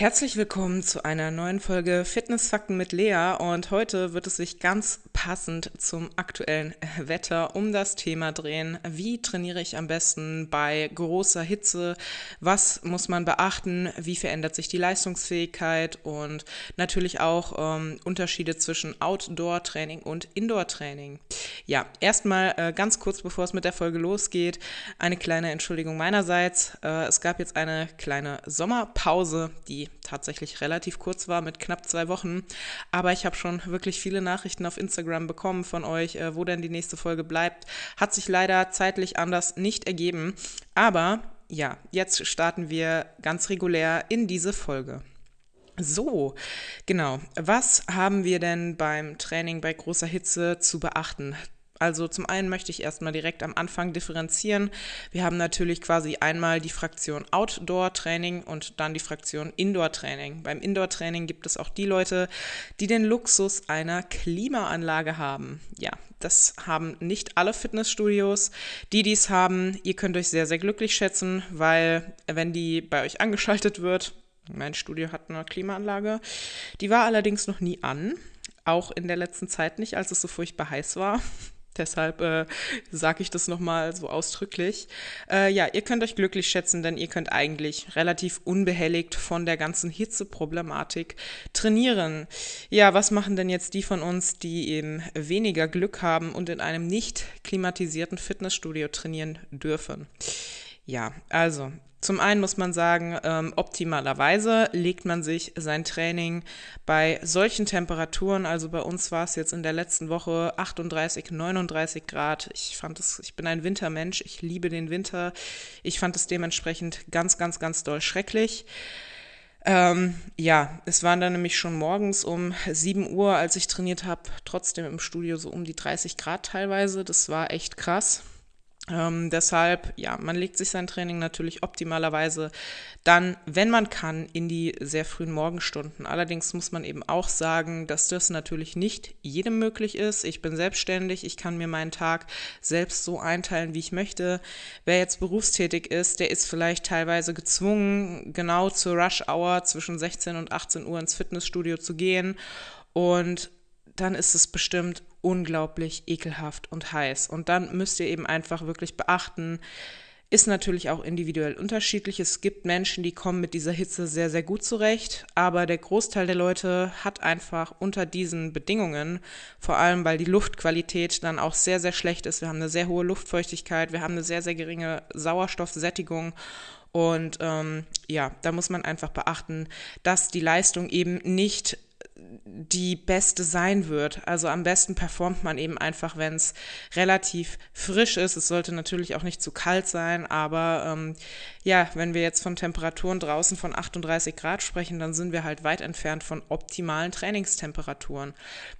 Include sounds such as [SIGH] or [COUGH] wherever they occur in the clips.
Herzlich willkommen zu einer neuen Folge Fitnessfakten mit Lea und heute wird es sich ganz passend zum aktuellen Wetter um das Thema drehen. Wie trainiere ich am besten bei großer Hitze? Was muss man beachten? Wie verändert sich die Leistungsfähigkeit? Und natürlich auch ähm, Unterschiede zwischen Outdoor-Training und Indoor-Training. Ja, erstmal äh, ganz kurz, bevor es mit der Folge losgeht, eine kleine Entschuldigung meinerseits. Äh, es gab jetzt eine kleine Sommerpause, die tatsächlich relativ kurz war mit knapp zwei Wochen. Aber ich habe schon wirklich viele Nachrichten auf Instagram bekommen von euch, äh, wo denn die nächste Folge bleibt. Hat sich leider zeitlich anders nicht ergeben. Aber ja, jetzt starten wir ganz regulär in diese Folge. So, genau. Was haben wir denn beim Training bei großer Hitze zu beachten? Also zum einen möchte ich erstmal direkt am Anfang differenzieren. Wir haben natürlich quasi einmal die Fraktion Outdoor-Training und dann die Fraktion Indoor-Training. Beim Indoor-Training gibt es auch die Leute, die den Luxus einer Klimaanlage haben. Ja, das haben nicht alle Fitnessstudios. Die, die es haben, ihr könnt euch sehr, sehr glücklich schätzen, weil wenn die bei euch angeschaltet wird, mein Studio hat eine Klimaanlage, die war allerdings noch nie an. Auch in der letzten Zeit nicht, als es so furchtbar heiß war. Deshalb äh, sage ich das nochmal so ausdrücklich. Äh, ja, ihr könnt euch glücklich schätzen, denn ihr könnt eigentlich relativ unbehelligt von der ganzen Hitzeproblematik trainieren. Ja, was machen denn jetzt die von uns, die eben weniger Glück haben und in einem nicht klimatisierten Fitnessstudio trainieren dürfen? Ja, also zum einen muss man sagen, ähm, optimalerweise legt man sich sein Training bei solchen Temperaturen, also bei uns war es jetzt in der letzten Woche 38, 39 Grad. Ich fand es, ich bin ein Wintermensch, ich liebe den Winter. Ich fand es dementsprechend ganz, ganz, ganz doll schrecklich. Ähm, ja, es waren dann nämlich schon morgens um 7 Uhr, als ich trainiert habe, trotzdem im Studio so um die 30 Grad teilweise. Das war echt krass. Ähm, deshalb, ja, man legt sich sein Training natürlich optimalerweise dann, wenn man kann, in die sehr frühen Morgenstunden. Allerdings muss man eben auch sagen, dass das natürlich nicht jedem möglich ist. Ich bin selbstständig, ich kann mir meinen Tag selbst so einteilen, wie ich möchte. Wer jetzt berufstätig ist, der ist vielleicht teilweise gezwungen, genau zur Rush Hour zwischen 16 und 18 Uhr ins Fitnessstudio zu gehen. Und dann ist es bestimmt unglaublich ekelhaft und heiß. Und dann müsst ihr eben einfach wirklich beachten, ist natürlich auch individuell unterschiedlich. Es gibt Menschen, die kommen mit dieser Hitze sehr, sehr gut zurecht, aber der Großteil der Leute hat einfach unter diesen Bedingungen, vor allem weil die Luftqualität dann auch sehr, sehr schlecht ist. Wir haben eine sehr hohe Luftfeuchtigkeit, wir haben eine sehr, sehr geringe Sauerstoffsättigung und ähm, ja, da muss man einfach beachten, dass die Leistung eben nicht die beste sein wird. Also am besten performt man eben einfach, wenn es relativ frisch ist. Es sollte natürlich auch nicht zu kalt sein, aber ähm, ja, wenn wir jetzt von Temperaturen draußen von 38 Grad sprechen, dann sind wir halt weit entfernt von optimalen Trainingstemperaturen.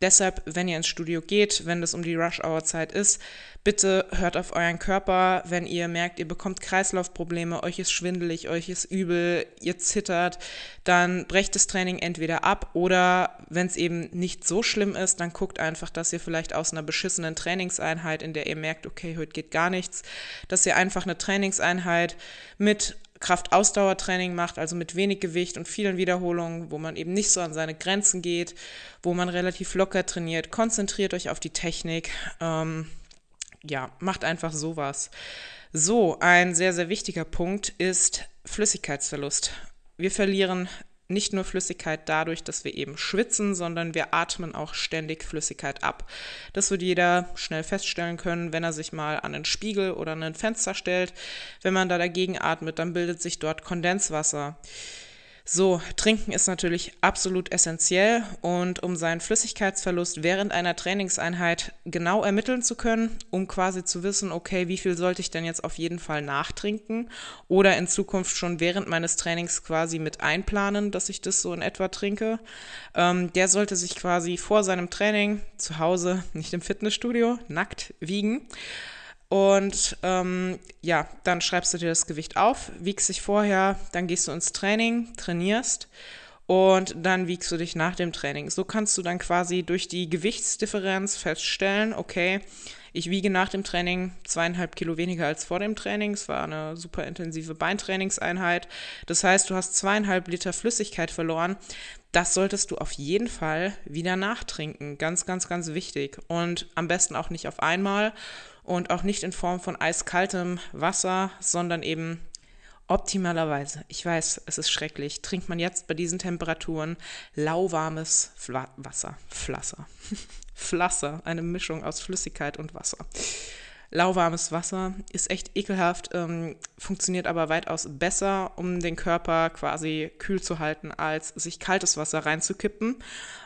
Deshalb, wenn ihr ins Studio geht, wenn es um die Rush-Hour-Zeit ist, bitte hört auf euren Körper, wenn ihr merkt, ihr bekommt Kreislaufprobleme, euch ist schwindelig, euch ist übel, ihr zittert, dann brecht das Training entweder ab oder wenn es eben nicht so schlimm ist, dann guckt einfach, dass ihr vielleicht aus einer beschissenen Trainingseinheit, in der ihr merkt, okay, heute geht gar nichts, dass ihr einfach eine Trainingseinheit mit Kraftausdauertraining macht, also mit wenig Gewicht und vielen Wiederholungen, wo man eben nicht so an seine Grenzen geht, wo man relativ locker trainiert. Konzentriert euch auf die Technik. Ähm, ja, macht einfach sowas. So, ein sehr, sehr wichtiger Punkt ist Flüssigkeitsverlust. Wir verlieren nicht nur Flüssigkeit dadurch, dass wir eben schwitzen, sondern wir atmen auch ständig Flüssigkeit ab. Das wird jeder schnell feststellen können, wenn er sich mal an einen Spiegel oder an ein Fenster stellt. Wenn man da dagegen atmet, dann bildet sich dort Kondenswasser. So, Trinken ist natürlich absolut essentiell und um seinen Flüssigkeitsverlust während einer Trainingseinheit genau ermitteln zu können, um quasi zu wissen, okay, wie viel sollte ich denn jetzt auf jeden Fall nachtrinken oder in Zukunft schon während meines Trainings quasi mit einplanen, dass ich das so in etwa trinke, ähm, der sollte sich quasi vor seinem Training zu Hause, nicht im Fitnessstudio, nackt wiegen und ähm, ja, dann schreibst du dir das Gewicht auf, wiegst dich vorher, dann gehst du ins Training, trainierst und dann wiegst du dich nach dem Training. So kannst du dann quasi durch die Gewichtsdifferenz feststellen, okay, ich wiege nach dem Training zweieinhalb Kilo weniger als vor dem Training. Es war eine super intensive Beintrainingseinheit. Das heißt, du hast zweieinhalb Liter Flüssigkeit verloren. Das solltest du auf jeden Fall wieder nachtrinken. Ganz, ganz, ganz wichtig. Und am besten auch nicht auf einmal und auch nicht in Form von eiskaltem Wasser, sondern eben Optimalerweise, ich weiß, es ist schrecklich, trinkt man jetzt bei diesen Temperaturen lauwarmes Fla Wasser, Flasser, [LAUGHS] Flasser, eine Mischung aus Flüssigkeit und Wasser. Lauwarmes Wasser ist echt ekelhaft, ähm, funktioniert aber weitaus besser, um den Körper quasi kühl zu halten, als sich kaltes Wasser reinzukippen.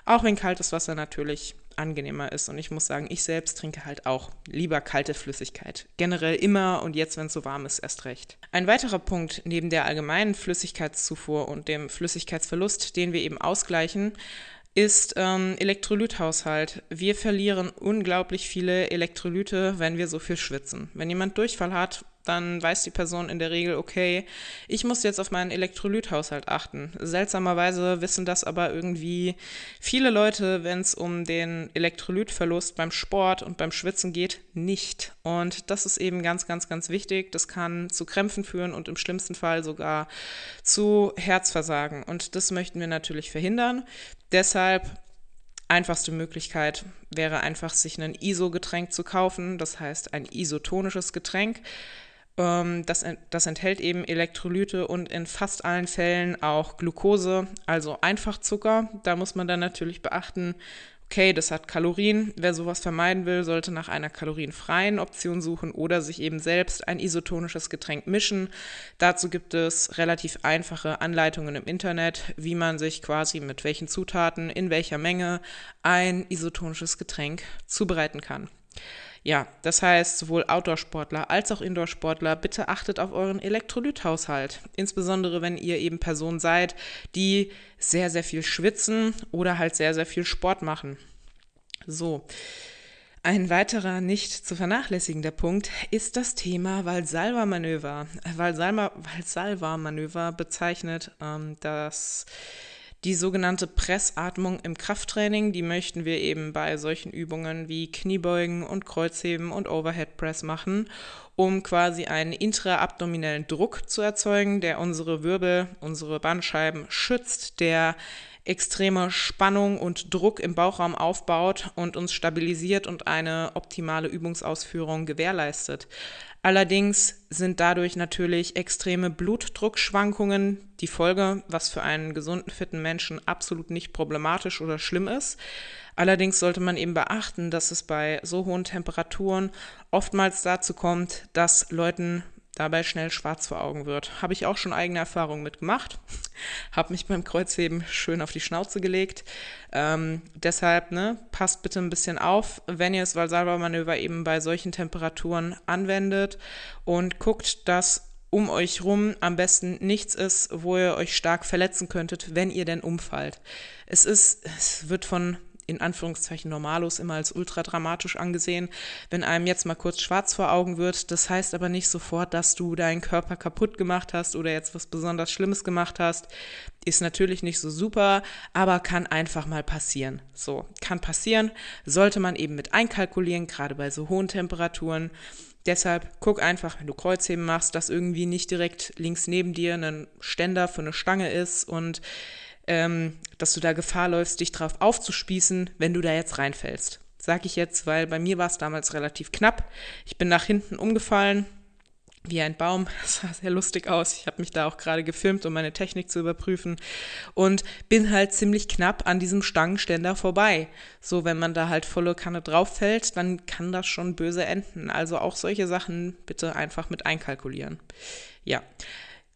Auch wenn kaltes Wasser natürlich angenehmer ist. Und ich muss sagen, ich selbst trinke halt auch lieber kalte Flüssigkeit. Generell immer und jetzt, wenn es so warm ist, erst recht. Ein weiterer Punkt neben der allgemeinen Flüssigkeitszufuhr und dem Flüssigkeitsverlust, den wir eben ausgleichen, ist ähm, Elektrolythaushalt. Wir verlieren unglaublich viele Elektrolyte, wenn wir so viel schwitzen. Wenn jemand Durchfall hat, dann weiß die Person in der Regel, okay, ich muss jetzt auf meinen Elektrolythaushalt achten. Seltsamerweise wissen das aber irgendwie viele Leute, wenn es um den Elektrolytverlust beim Sport und beim Schwitzen geht, nicht. Und das ist eben ganz, ganz, ganz wichtig. Das kann zu Krämpfen führen und im schlimmsten Fall sogar zu Herzversagen. Und das möchten wir natürlich verhindern. Deshalb einfachste Möglichkeit wäre einfach, sich ein ISO-Getränk zu kaufen, das heißt ein isotonisches Getränk. Ähm, das, das enthält eben Elektrolyte und in fast allen Fällen auch Glucose, also Einfachzucker. Da muss man dann natürlich beachten, okay, das hat Kalorien. Wer sowas vermeiden will, sollte nach einer kalorienfreien Option suchen oder sich eben selbst ein isotonisches Getränk mischen. Dazu gibt es relativ einfache Anleitungen im Internet, wie man sich quasi mit welchen Zutaten, in welcher Menge ein isotonisches Getränk zubereiten kann. Ja, das heißt, sowohl Outdoor-Sportler als auch Indoor-Sportler, bitte achtet auf euren Elektrolythaushalt. Insbesondere, wenn ihr eben Personen seid, die sehr, sehr viel schwitzen oder halt sehr, sehr viel Sport machen. So. Ein weiterer nicht zu vernachlässigender Punkt ist das Thema Valsalva-Manöver. Valsalva-Manöver bezeichnet ähm, das die sogenannte Pressatmung im Krafttraining, die möchten wir eben bei solchen Übungen wie Kniebeugen und Kreuzheben und Overhead Press machen, um quasi einen intraabdominellen Druck zu erzeugen, der unsere Wirbel, unsere Bandscheiben schützt, der extreme Spannung und Druck im Bauchraum aufbaut und uns stabilisiert und eine optimale Übungsausführung gewährleistet. Allerdings sind dadurch natürlich extreme Blutdruckschwankungen die Folge, was für einen gesunden, fitten Menschen absolut nicht problematisch oder schlimm ist. Allerdings sollte man eben beachten, dass es bei so hohen Temperaturen oftmals dazu kommt, dass Leuten dabei schnell schwarz vor Augen wird. Habe ich auch schon eigene Erfahrungen mitgemacht. [LAUGHS] Habe mich beim Kreuzheben schön auf die Schnauze gelegt. Ähm, deshalb, ne, passt bitte ein bisschen auf, wenn ihr das Valsalva-Manöver eben bei solchen Temperaturen anwendet und guckt, dass um euch rum am besten nichts ist, wo ihr euch stark verletzen könntet, wenn ihr denn umfallt. Es ist, es wird von in Anführungszeichen Normalos immer als ultra dramatisch angesehen, wenn einem jetzt mal kurz schwarz vor Augen wird. Das heißt aber nicht sofort, dass du deinen Körper kaputt gemacht hast oder jetzt was besonders Schlimmes gemacht hast. Ist natürlich nicht so super, aber kann einfach mal passieren. So, kann passieren, sollte man eben mit einkalkulieren, gerade bei so hohen Temperaturen. Deshalb guck einfach, wenn du Kreuzheben machst, dass irgendwie nicht direkt links neben dir ein Ständer für eine Stange ist und ähm, dass du da Gefahr läufst, dich drauf aufzuspießen, wenn du da jetzt reinfällst. Sag ich jetzt, weil bei mir war es damals relativ knapp. Ich bin nach hinten umgefallen, wie ein Baum. [LAUGHS] Das sah sehr lustig aus. Ich habe mich da auch gerade gefilmt, um meine Technik zu überprüfen. Und bin halt ziemlich knapp an diesem Stangenständer vorbei. So, wenn man da halt volle Kanne drauf fällt, dann kann das schon böse enden. Also auch solche Sachen bitte einfach mit einkalkulieren. Ja.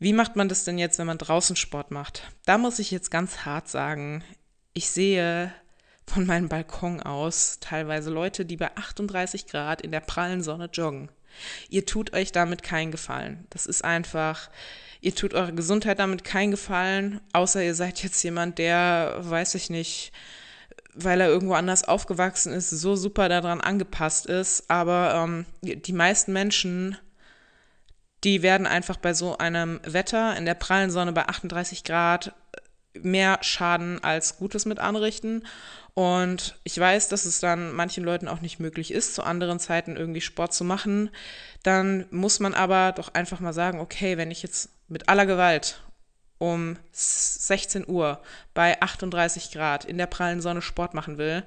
Wie macht man das denn jetzt, wenn man draußen Sport macht? Da muss ich jetzt ganz hart sagen, ich sehe von meinem Balkon aus teilweise Leute, die bei 38 Grad in der prallen Sonne joggen. Ihr tut euch damit keinen Gefallen. Das ist einfach, ihr tut eurer Gesundheit damit keinen Gefallen, außer ihr seid jetzt jemand, der, weiß ich nicht, weil er irgendwo anders aufgewachsen ist, so super daran angepasst ist. Aber ähm, die meisten Menschen die werden einfach bei so einem Wetter in der prallen Sonne bei 38 Grad mehr Schaden als Gutes mit anrichten. Und ich weiß, dass es dann manchen Leuten auch nicht möglich ist, zu anderen Zeiten irgendwie Sport zu machen. Dann muss man aber doch einfach mal sagen, okay, wenn ich jetzt mit aller Gewalt um 16 Uhr bei 38 Grad in der prallen Sonne Sport machen will,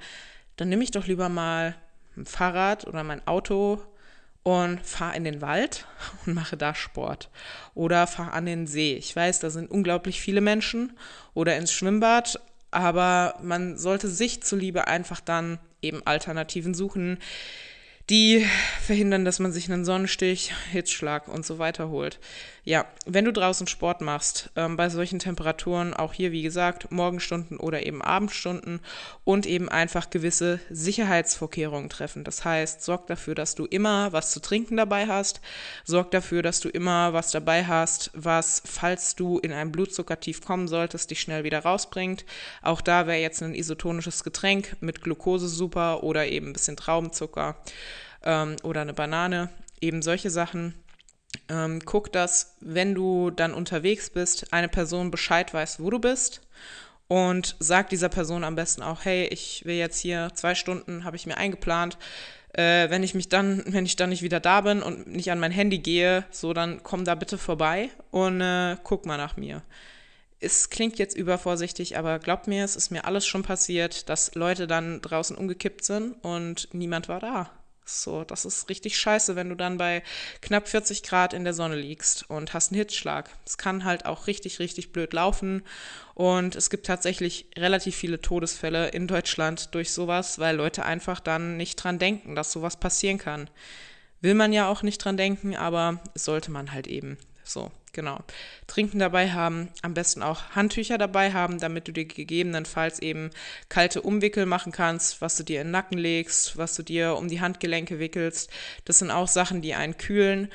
dann nehme ich doch lieber mal ein Fahrrad oder mein Auto und fahre in den Wald [LAUGHS] und mache da Sport. Oder fahre an den See. Ich weiß, da sind unglaublich viele Menschen. Oder ins Schwimmbad. Aber man sollte sich zuliebe einfach dann eben Alternativen suchen, die verhindern, dass man sich einen Sonnenstich, Hitzschlag und so weiter holt. Ja, wenn du draußen Sport machst, ähm, bei solchen Temperaturen, auch hier wie gesagt, Morgenstunden oder eben Abendstunden und eben einfach gewisse Sicherheitsvorkehrungen treffen. Das heißt, sorg dafür, dass du immer was zu trinken dabei hast, sorg dafür, dass du immer was dabei hast, was, falls du in ein Blutzuckertief kommen solltest, dich schnell wieder rausbringt. Auch da wäre jetzt ein isotonisches Getränk mit Glucose super oder eben ein bisschen Traubenzucker ähm, oder eine Banane, eben solche Sachen. Ähm, guck, dass, wenn du dann unterwegs bist, eine Person Bescheid weiß, wo du bist und sag dieser Person am besten auch, hey, ich will jetzt hier zwei Stunden, habe ich mir eingeplant. Äh, wenn ich mich dann, [LAUGHS] wenn ich dann nicht wieder da bin und nicht an mein Handy gehe, so dann komm da bitte vorbei und äh, guck mal nach mir. Es klingt jetzt übervorsichtig, aber glaubt mir, es ist mir alles schon passiert, dass Leute dann draußen umgekippt sind und niemand war da. So, das ist richtig scheiße, wenn du dann bei knapp 40 Grad in der Sonne liegst und hast einen Hitzschlag. Es kann halt auch richtig, richtig blöd laufen. Und es gibt tatsächlich relativ viele Todesfälle in Deutschland durch sowas, weil Leute einfach dann nicht dran denken, dass sowas passieren kann. Will man ja auch nicht dran denken, aber sollte man halt eben. So, genau. Trinken dabei haben, am besten auch Handtücher dabei haben, damit du dir gegebenenfalls eben kalte Umwickel machen kannst, was du dir in den Nacken legst, was du dir um die Handgelenke wickelst. Das sind auch Sachen, die einen kühlen.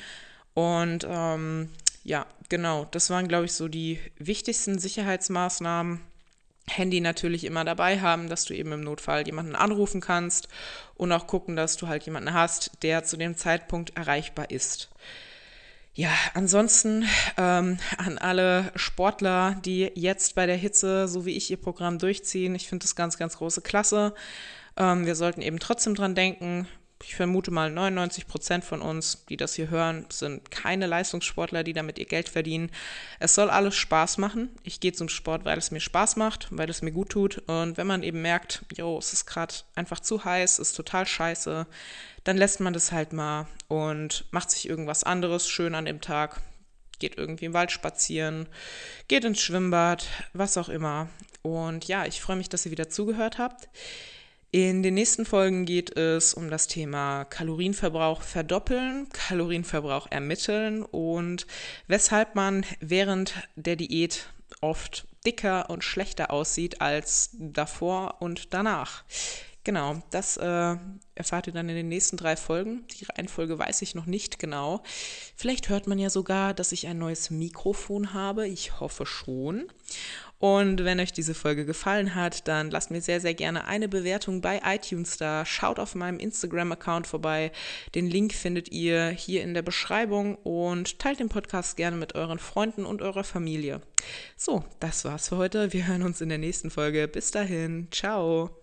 Und ähm, ja, genau, das waren, glaube ich, so die wichtigsten Sicherheitsmaßnahmen. Handy natürlich immer dabei haben, dass du eben im Notfall jemanden anrufen kannst und auch gucken, dass du halt jemanden hast, der zu dem Zeitpunkt erreichbar ist. Ja, ansonsten ähm, an alle Sportler, die jetzt bei der Hitze, so wie ich, ihr Programm durchziehen. Ich finde das ganz, ganz große Klasse. Ähm, wir sollten eben trotzdem dran denken. Ich vermute mal, 99 Prozent von uns, die das hier hören, sind keine Leistungssportler, die damit ihr Geld verdienen. Es soll alles Spaß machen. Ich gehe zum Sport, weil es mir Spaß macht, weil es mir gut tut. Und wenn man eben merkt, jo, es ist gerade einfach zu heiß, ist total scheiße, dann lässt man das halt mal und macht sich irgendwas anderes schön an dem Tag. Geht irgendwie im Wald spazieren, geht ins Schwimmbad, was auch immer. Und ja, ich freue mich, dass ihr wieder zugehört habt. In den nächsten Folgen geht es um das Thema Kalorienverbrauch verdoppeln, Kalorienverbrauch ermitteln und weshalb man während der Diät oft dicker und schlechter aussieht als davor und danach. Genau, das äh, erfahrt ihr dann in den nächsten drei Folgen. Die Reihenfolge weiß ich noch nicht genau. Vielleicht hört man ja sogar, dass ich ein neues Mikrofon habe. Ich hoffe schon. Und wenn euch diese Folge gefallen hat, dann lasst mir sehr, sehr gerne eine Bewertung bei iTunes da. Schaut auf meinem Instagram-Account vorbei. Den Link findet ihr hier in der Beschreibung und teilt den Podcast gerne mit euren Freunden und eurer Familie. So, das war's für heute. Wir hören uns in der nächsten Folge. Bis dahin. Ciao.